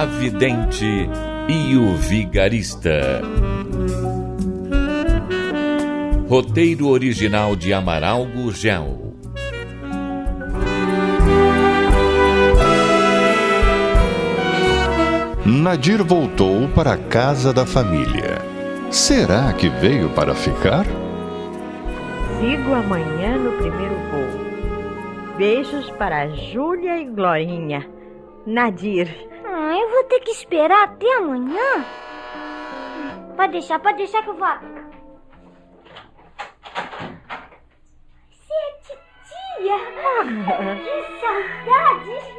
A Vidente e o Vigarista. Roteiro original de Amaral Gurgel. Nadir voltou para a casa da família. Será que veio para ficar? Sigo amanhã no primeiro voo. Beijos para Júlia e Glorinha. Nadir. Ah, eu vou ter que esperar até amanhã? Pode deixar, pode deixar que eu vou. Você é titia? que saudade!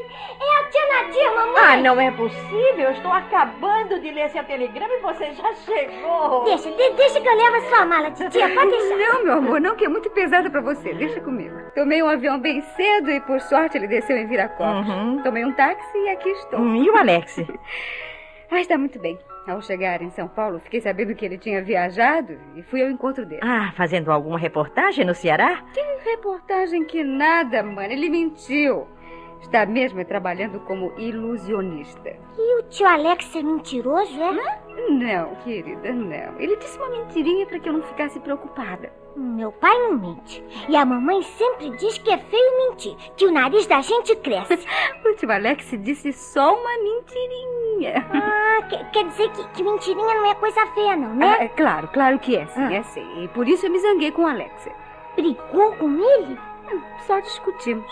Nadir, mamãe! Ah, não é possível! Eu estou acabando de ler seu telegrama e você já chegou! Deixa, de, deixa que eu levo a sua mala, titia, pode deixar. Não, meu amor, não, que é muito pesado para você. Deixa comigo. Tomei um avião bem cedo e, por sorte, ele desceu em Viracopos. Uhum. Tomei um táxi e aqui estou. Hum, e o Alex? Ah, está muito bem. Ao chegar em São Paulo, fiquei sabendo que ele tinha viajado e fui ao encontro dele. Ah, fazendo alguma reportagem no Ceará? Que reportagem que nada, mano. Ele mentiu. Está mesmo trabalhando como ilusionista. E o tio Alex é mentiroso, é? Não, querida, não. Ele disse uma mentirinha para que eu não ficasse preocupada. Meu pai não mente. E a mamãe sempre diz que é feio mentir, que o nariz da gente cresce. O tio Alex disse só uma mentirinha. ah, quer, quer dizer que, que mentirinha não é coisa feia, não, né? Ah, é claro, claro que é, sim, Ah. é sim. E por isso eu me zanguei com o Alex. Brigou com ele? Só discutimos.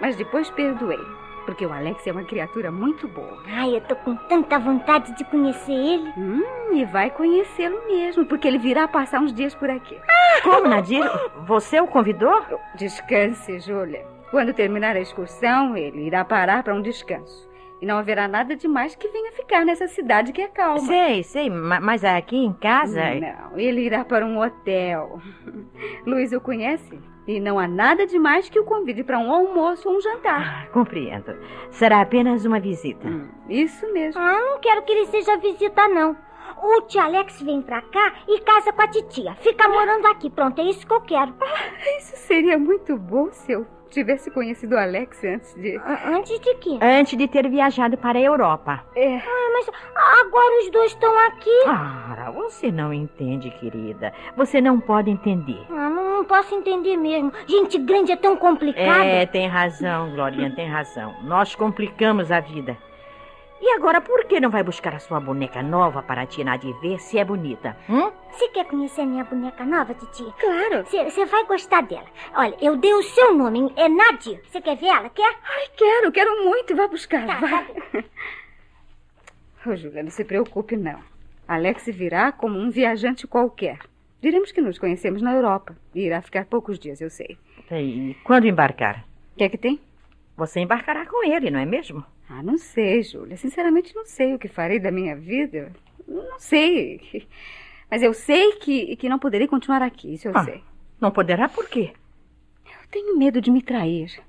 Mas depois perdoei. Porque o Alex é uma criatura muito boa. Ai, eu tô com tanta vontade de conhecer ele. Hum, e vai conhecê-lo mesmo, porque ele virá passar uns dias por aqui. Como, Nadir? Você o convidou? Descanse, Júlia. Quando terminar a excursão, ele irá parar para um descanso. E não haverá nada demais que venha ficar nessa cidade que é calma. Sei, sei, ma- mas aqui em casa. Não, ele irá para um hotel. Luiz o conhece? E não há nada demais que o convide para um almoço ou um jantar. Ah, compreendo. Será apenas uma visita. Hum, isso mesmo. Ah, não quero que ele seja visita, não. O tio Alex vem pra cá e casa com a titia. Fica morando aqui. Pronto, é isso que eu quero. Isso seria muito bom se eu tivesse conhecido o Alex antes de. Antes de quê? Antes de ter viajado para a Europa. É. Ah, mas agora os dois estão aqui. Cara, você não entende, querida. Você não pode entender. Ah, não, não posso entender mesmo. Gente grande é tão complicado. É, tem razão, Glorinha, tem razão. Nós complicamos a vida. E agora, por que não vai buscar a sua boneca nova para a tia Nadir ver se é bonita? Hum? Você quer conhecer minha boneca nova, titia? Claro. Você vai gostar dela. Olha, eu dei o seu nome, é Nadir. Você quer ver ela? Quer? Ai, quero, quero muito. Vá buscar. Tá, vai. tá Ô, Júlia, não se preocupe, não. Alex virá como um viajante qualquer. Diremos que nos conhecemos na Europa. E irá ficar poucos dias, eu sei. E quando embarcar? O que é que tem? Você embarcará com ele, não é mesmo? Ah, não sei, Júlia. Sinceramente, não sei o que farei da minha vida. Não sei. Mas eu sei que, que não poderei continuar aqui, isso eu Ah. sei. Não poderá por quê? Eu tenho medo de me trair.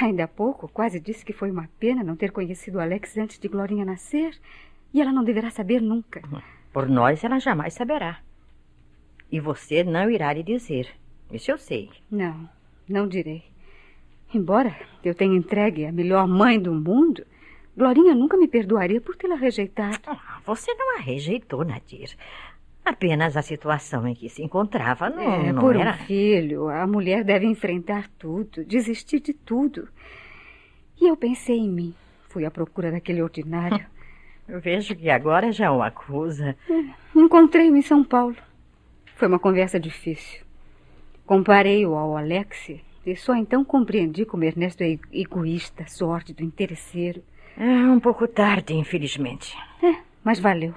Ainda há pouco, quase disse que foi uma pena não ter conhecido Alex antes de Glorinha nascer. E ela não deverá saber nunca. Por nós ela jamais saberá. E você não irá lhe dizer. Isso eu sei. Não, não direi. Embora eu tenha entregue a melhor mãe do mundo, Glorinha nunca me perdoaria por tê-la rejeitado. Ah, Você não a rejeitou, Nadir. Apenas a situação em que se encontrava não, é, não por era. um filho, a mulher deve enfrentar tudo, desistir de tudo. E eu pensei em mim. Fui à procura daquele ordinário. Eu vejo que agora já o acusa. Encontrei-o em São Paulo. Foi uma conversa difícil. Comparei-o ao Alex e só então compreendi como Ernesto é egoísta, sórdido, interesseiro. É um pouco tarde, infelizmente. É, mas valeu.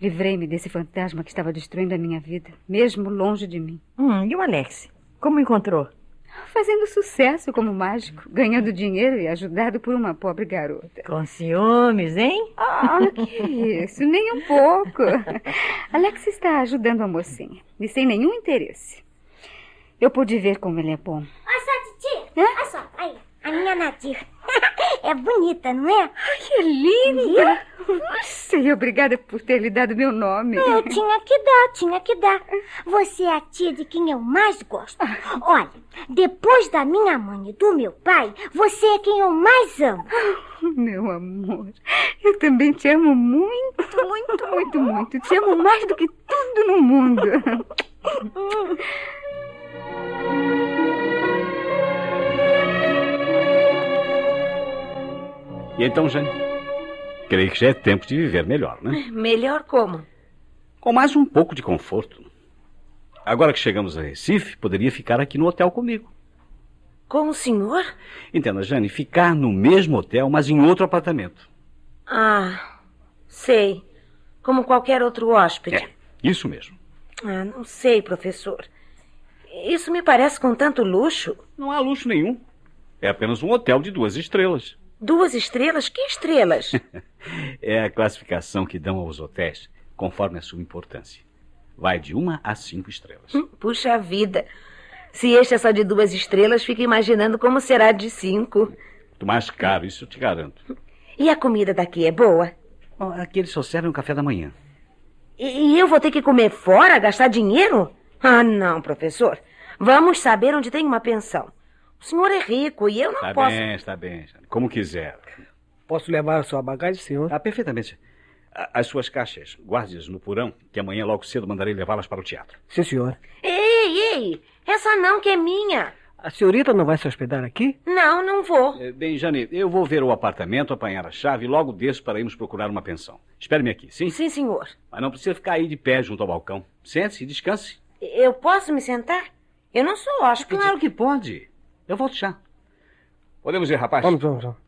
Livrei-me desse fantasma que estava destruindo a minha vida, mesmo longe de mim. Hum, e o Alex? Como encontrou? Fazendo sucesso como mágico, ganhando dinheiro e ajudado por uma pobre garota. Com ciúmes, hein? Ah, que isso, nem um pouco. Alex está ajudando a mocinha, e sem nenhum interesse. Eu pude ver como ele é bom. Olha só, Titi. Olha só, aí, a minha Nadir. É bonita, não é? Ai, que linda! Sei, obrigada por ter lhe dado meu nome. Eu tinha que dar, tinha que dar. Você é a tia de quem eu mais gosto. Olha, depois da minha mãe e do meu pai, você é quem eu mais amo. Meu amor, eu também te amo muito, muito, muito, muito. Te amo mais do que tudo no mundo. E então, Jane? Creio que já é tempo de viver melhor, né? Melhor como? Com mais um pouco de conforto. Agora que chegamos a Recife, poderia ficar aqui no hotel comigo. Com o senhor? Entenda, Jane, ficar no mesmo hotel, mas em outro apartamento. Ah, sei. Como qualquer outro hóspede. É, isso mesmo. Ah, não sei, professor. Isso me parece com tanto luxo. Não há luxo nenhum. É apenas um hotel de duas estrelas. Duas estrelas? Que estrelas? é a classificação que dão aos hotéis, conforme a sua importância. Vai de uma a cinco estrelas. Hum, puxa vida. Se este é só de duas estrelas, fico imaginando como será de cinco. Muito mais caro, isso eu te garanto. E a comida daqui é boa? Bom, aqui eles só servem o café da manhã. E, e eu vou ter que comer fora, gastar dinheiro? Ah, não, professor. Vamos saber onde tem uma pensão. O senhor é rico e eu não está posso. Está bem, está bem. Como quiser. Posso levar a sua bagagem, senhor? Ah, perfeitamente. As suas caixas, guarde-as no porão, que amanhã logo cedo mandarei levá-las para o teatro. Sim, senhor. Ei, ei! Essa não que é minha. A senhorita não vai se hospedar aqui? Não, não vou. Eh, Bem, Jane, eu vou ver o apartamento, apanhar a chave e logo desço para irmos procurar uma pensão. Espere-me aqui, sim? Sim, senhor. Mas não precisa ficar aí de pé junto ao balcão. Sente-se e descanse. Eu posso me sentar? Eu não sou hóspede. Claro que pode. Eu volto já. Podemos ir, rapaz? Vamos, vamos, vamos.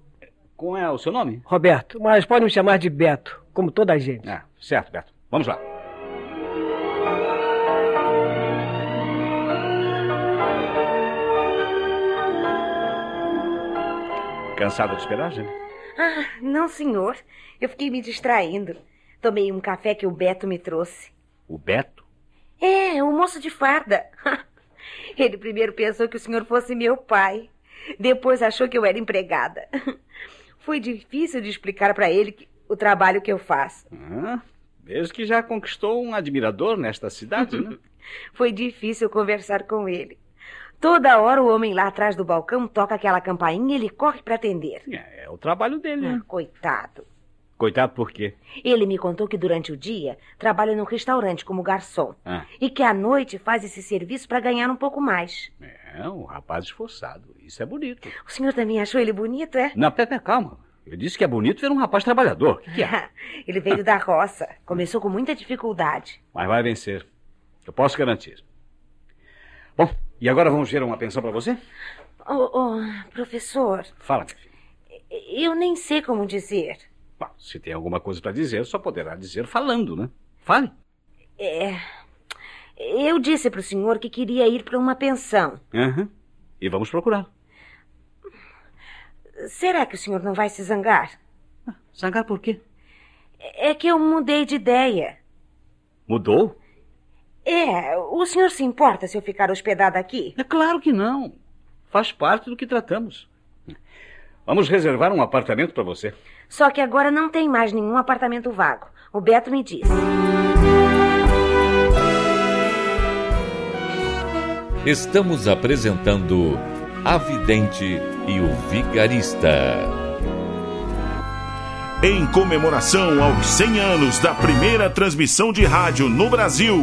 Como é o seu nome? Roberto, mas pode me chamar de Beto, como toda a gente. Ah, certo, Beto. Vamos lá. Cansada de esperar, Jane? Ah, não, senhor. Eu fiquei me distraindo. Tomei um café que o Beto me trouxe. O Beto? É, o moço de farda. Ele primeiro pensou que o senhor fosse meu pai. Depois achou que eu era empregada. Foi difícil de explicar para ele que, o trabalho que eu faço. Ah, vejo que já conquistou um admirador nesta cidade, né? Foi difícil conversar com ele. Toda hora o homem lá atrás do balcão toca aquela campainha e ele corre para atender. É, é o trabalho dele, né? Ah, coitado. Coitado por quê? Ele me contou que durante o dia trabalha num restaurante como garçom. Ah. E que à noite faz esse serviço para ganhar um pouco mais. É, um rapaz esforçado. Isso é bonito. O senhor também achou ele bonito, é? Não, Pepe, calma. Eu disse que é bonito ver um rapaz trabalhador. Que, que é? ele veio da roça. Começou com muita dificuldade. Mas vai vencer. Eu posso garantir. Bom, e agora vamos ver uma pensão para você? Oh, oh, professor. Fala, minha filha. Eu nem sei como dizer. Bom, se tem alguma coisa para dizer, só poderá dizer falando, né? Fale. É. Eu disse para o senhor que queria ir para uma pensão. Uhum. E vamos procurar. Será que o senhor não vai se zangar? Zangar por quê? É que eu mudei de ideia. Mudou? É, o senhor se importa se eu ficar hospedada aqui? É claro que não. Faz parte do que tratamos. Vamos reservar um apartamento para você. Só que agora não tem mais nenhum apartamento vago. O Beto me disse. Estamos apresentando A Vidente e o Vigarista. Em comemoração aos 100 anos da primeira transmissão de rádio no Brasil,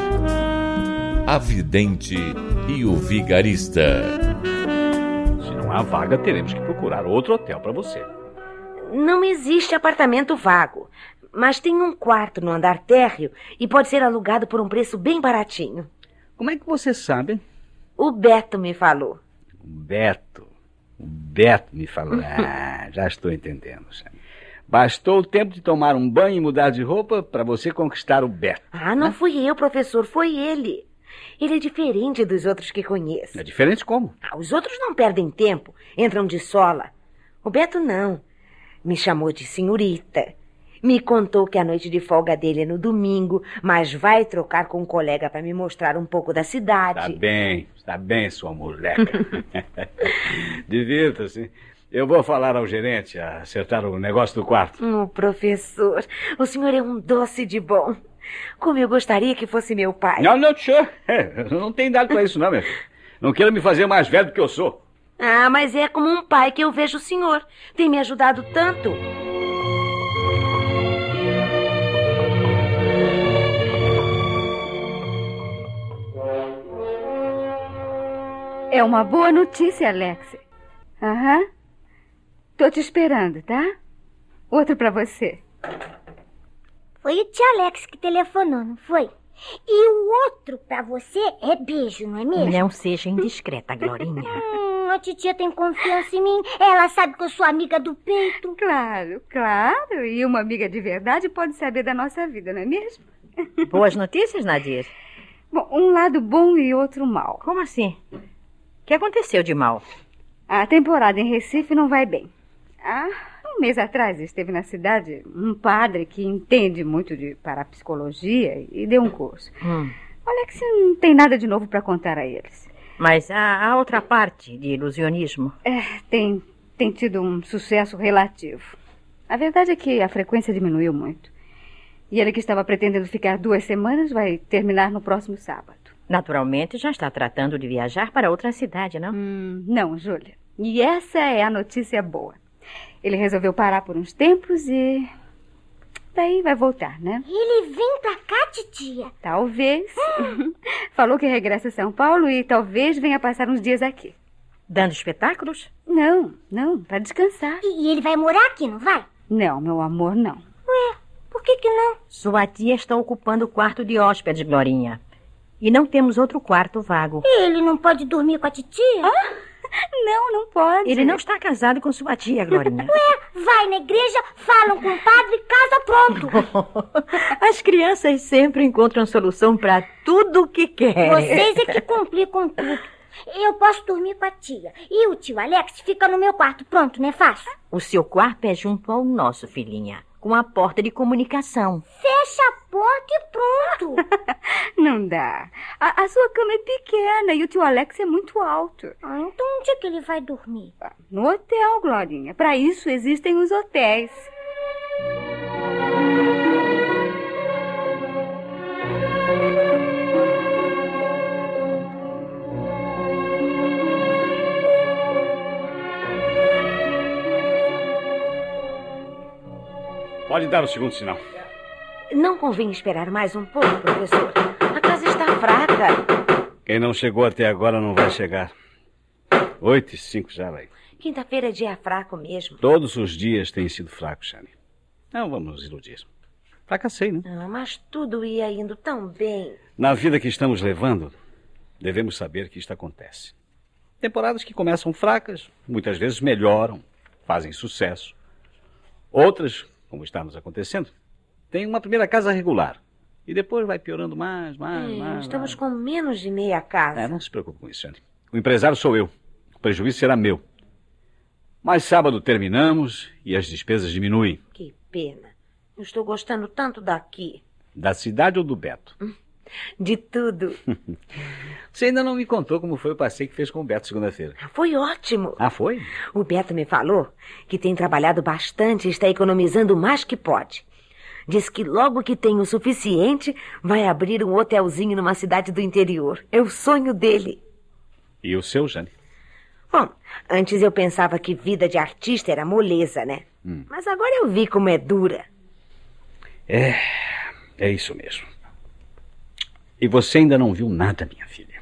A Vidente e o Vigarista. Se não há vaga, teremos que procurar outro hotel para você. Não existe apartamento vago, mas tem um quarto no andar térreo e pode ser alugado por um preço bem baratinho. Como é que você sabe? O Beto me falou. O Beto. O Beto me falou. Ah, já estou entendendo, Shane. Bastou o tempo de tomar um banho e mudar de roupa para você conquistar o Beto. Ah, não fui eu, professor, foi ele. Ele é diferente dos outros que conheço. É diferente como? Ah, os outros não perdem tempo, entram de sola. O Beto não. Me chamou de senhorita. Me contou que a noite de folga dele é no domingo, mas vai trocar com um colega para me mostrar um pouco da cidade. Está bem, está bem, sua moleca. Divirta-se. Eu vou falar ao gerente, acertar o negócio do quarto. Oh, professor, o senhor é um doce de bom. Como eu gostaria que fosse meu pai. Não, não, tchê. Eu não tenho dado para isso, não, meu filho. Não quero me fazer mais velho do que eu sou. Ah, mas é como um pai que eu vejo o senhor. Tem me ajudado tanto. É uma boa notícia, Alex. Aham. Tô te esperando, tá? Outro para você. Foi o tio Alex que telefonou, não foi? E o outro pra você é beijo, não é mesmo? Não seja indiscreta, Glorinha. Hum, a titia tem confiança em mim. Ela sabe que eu sou amiga do peito. Claro, claro. E uma amiga de verdade pode saber da nossa vida, não é mesmo? Boas notícias, Nadir? Bom, um lado bom e outro mal. Como assim? O que aconteceu de mal? A temporada em Recife não vai bem. Ah, um mês atrás esteve na cidade um padre que entende muito de parapsicologia e deu um curso. Hum. Olha que não tem nada de novo para contar a eles. Mas a, a outra parte de ilusionismo? É, tem, tem tido um sucesso relativo. A verdade é que a frequência diminuiu muito. E ele que estava pretendendo ficar duas semanas vai terminar no próximo sábado. Naturalmente já está tratando de viajar para outra cidade, não? Hum, não, Júlia. E essa é a notícia boa. Ele resolveu parar por uns tempos e. Daí vai voltar, né? Ele vem pra cá, titia? Talvez. Falou que regressa a São Paulo e talvez venha passar uns dias aqui. Dando espetáculos? Não, não, para descansar. E ele vai morar aqui, não vai? Não, meu amor, não. Ué, por que que não? Sua tia está ocupando o quarto de hóspedes, Glorinha. E não temos outro quarto vago. E ele não pode dormir com a titia? Ah? Não, não pode. Ele não está casado com sua tia, Glorinha. Ué, vai na igreja, falam com o padre, casa pronto. As crianças sempre encontram solução para tudo o que querem. Vocês é que complicam tudo. Eu posso dormir com a tia. E o tio Alex fica no meu quarto. Pronto, não é fácil? O seu quarto é junto ao nosso, filhinha. Com a porta de comunicação. Fecha a porta e pronto. Não dá. A, a, sua cama é pequena e o tio Alex é muito alto. Ah, então onde é que ele vai dormir? No hotel, Glorinha. Para isso existem os hotéis. Pode dar o segundo sinal. Não convém esperar mais um pouco, professor. A casa está fraca. Quem não chegou até agora não vai chegar. Oito e cinco já, vai. Quinta-feira é dia fraco mesmo. Todos os dias têm sido fracos, Shane. Não vamos nos iludir. Fracassei, né? Ah, mas tudo ia indo tão bem. Na vida que estamos levando, devemos saber que isto acontece. Temporadas que começam fracas, muitas vezes melhoram, fazem sucesso. Outras, como está nos acontecendo, têm uma primeira casa regular. E depois vai piorando mais, mais, Hum, mais. estamos mais. com menos de meia casa. É, não se preocupe com isso, Shane. O empresário sou eu. O prejuízo será meu. Mas sábado terminamos e as despesas diminuem. Que pena. Eu estou gostando tanto daqui. Da cidade ou do Beto? De tudo. Você ainda não me contou como foi o passeio que fez com o Beto segunda-feira. Foi ótimo. Ah, foi? O Beto me falou que tem trabalhado bastante e está economizando o mais que pode. Diz que logo que tem o suficiente, vai abrir um hotelzinho numa cidade do interior. É o sonho dele. E o seu, Jane? Bom, antes eu pensava que vida de artista era moleza, né? Hum. Mas agora eu vi como é dura. É, é isso mesmo. E você ainda não viu nada, minha filha.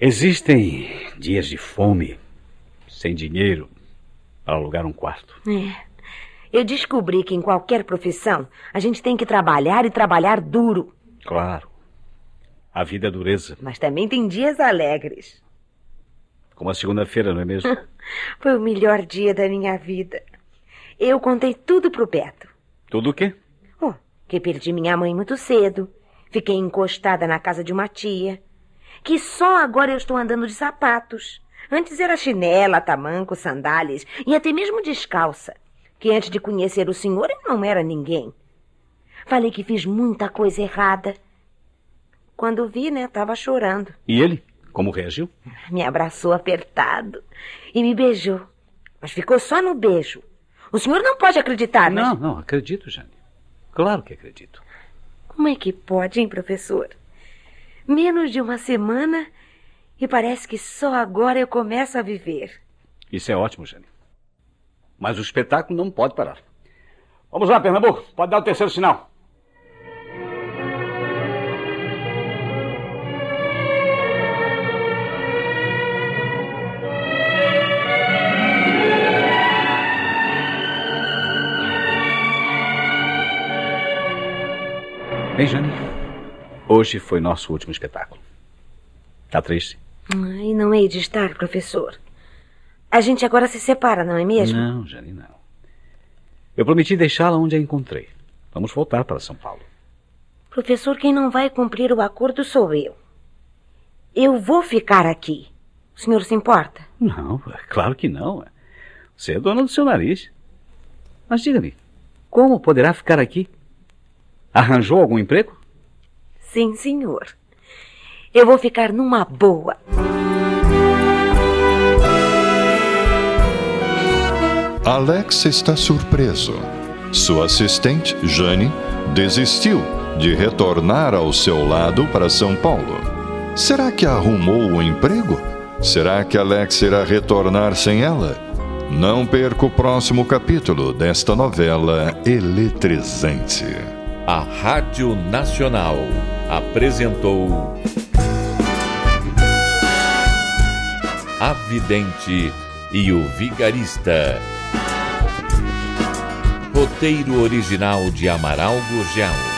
Existem dias de fome sem dinheiro para alugar um quarto. É. Eu descobri que em qualquer profissão a gente tem que trabalhar e trabalhar duro. Claro. A vida é dureza. Mas também tem dias alegres. Como a segunda-feira, não é mesmo? Foi o melhor dia da minha vida. Eu contei tudo pro Beto. Tudo o quê? Oh, que perdi minha mãe muito cedo. Fiquei encostada na casa de uma tia. Que só agora eu estou andando de sapatos. Antes era chinela, tamanco, sandálias e até mesmo descalça. Que antes de conhecer o senhor eu não era ninguém. Falei que fiz muita coisa errada. Quando vi, né, estava chorando. E ele? Como reagiu? Me abraçou apertado e me beijou. Mas ficou só no beijo. O senhor não pode acreditar, Não, mas... não, acredito, Jane. Claro que acredito. Como é que pode, hein, professor? Menos de uma semana e parece que só agora eu começo a viver. Isso é ótimo, Jane. Mas o espetáculo não pode parar. Vamos lá, Pernambuco. Pode dar o terceiro sinal. Bem, Jane, hoje foi nosso último espetáculo. Tá triste? E não hei de estar, professor. A gente agora se separa, não é mesmo? Não, Jane, não. Eu prometi deixá-la onde a encontrei. Vamos voltar para São Paulo. Professor, quem não vai cumprir o acordo sou eu. Eu vou ficar aqui. O senhor se importa? Não, é claro que não. Você é dona do seu nariz. Mas diga-me, como poderá ficar aqui? Arranjou algum emprego? Sim, senhor. Eu vou ficar numa boa. Alex está surpreso. Sua assistente, Jane, desistiu de retornar ao seu lado para São Paulo. Será que arrumou o emprego? Será que Alex irá retornar sem ela? Não perca o próximo capítulo desta novela eletrizante. A Rádio Nacional apresentou A Vidente e o Vigarista. Roteiro original de Amaral Gurgel.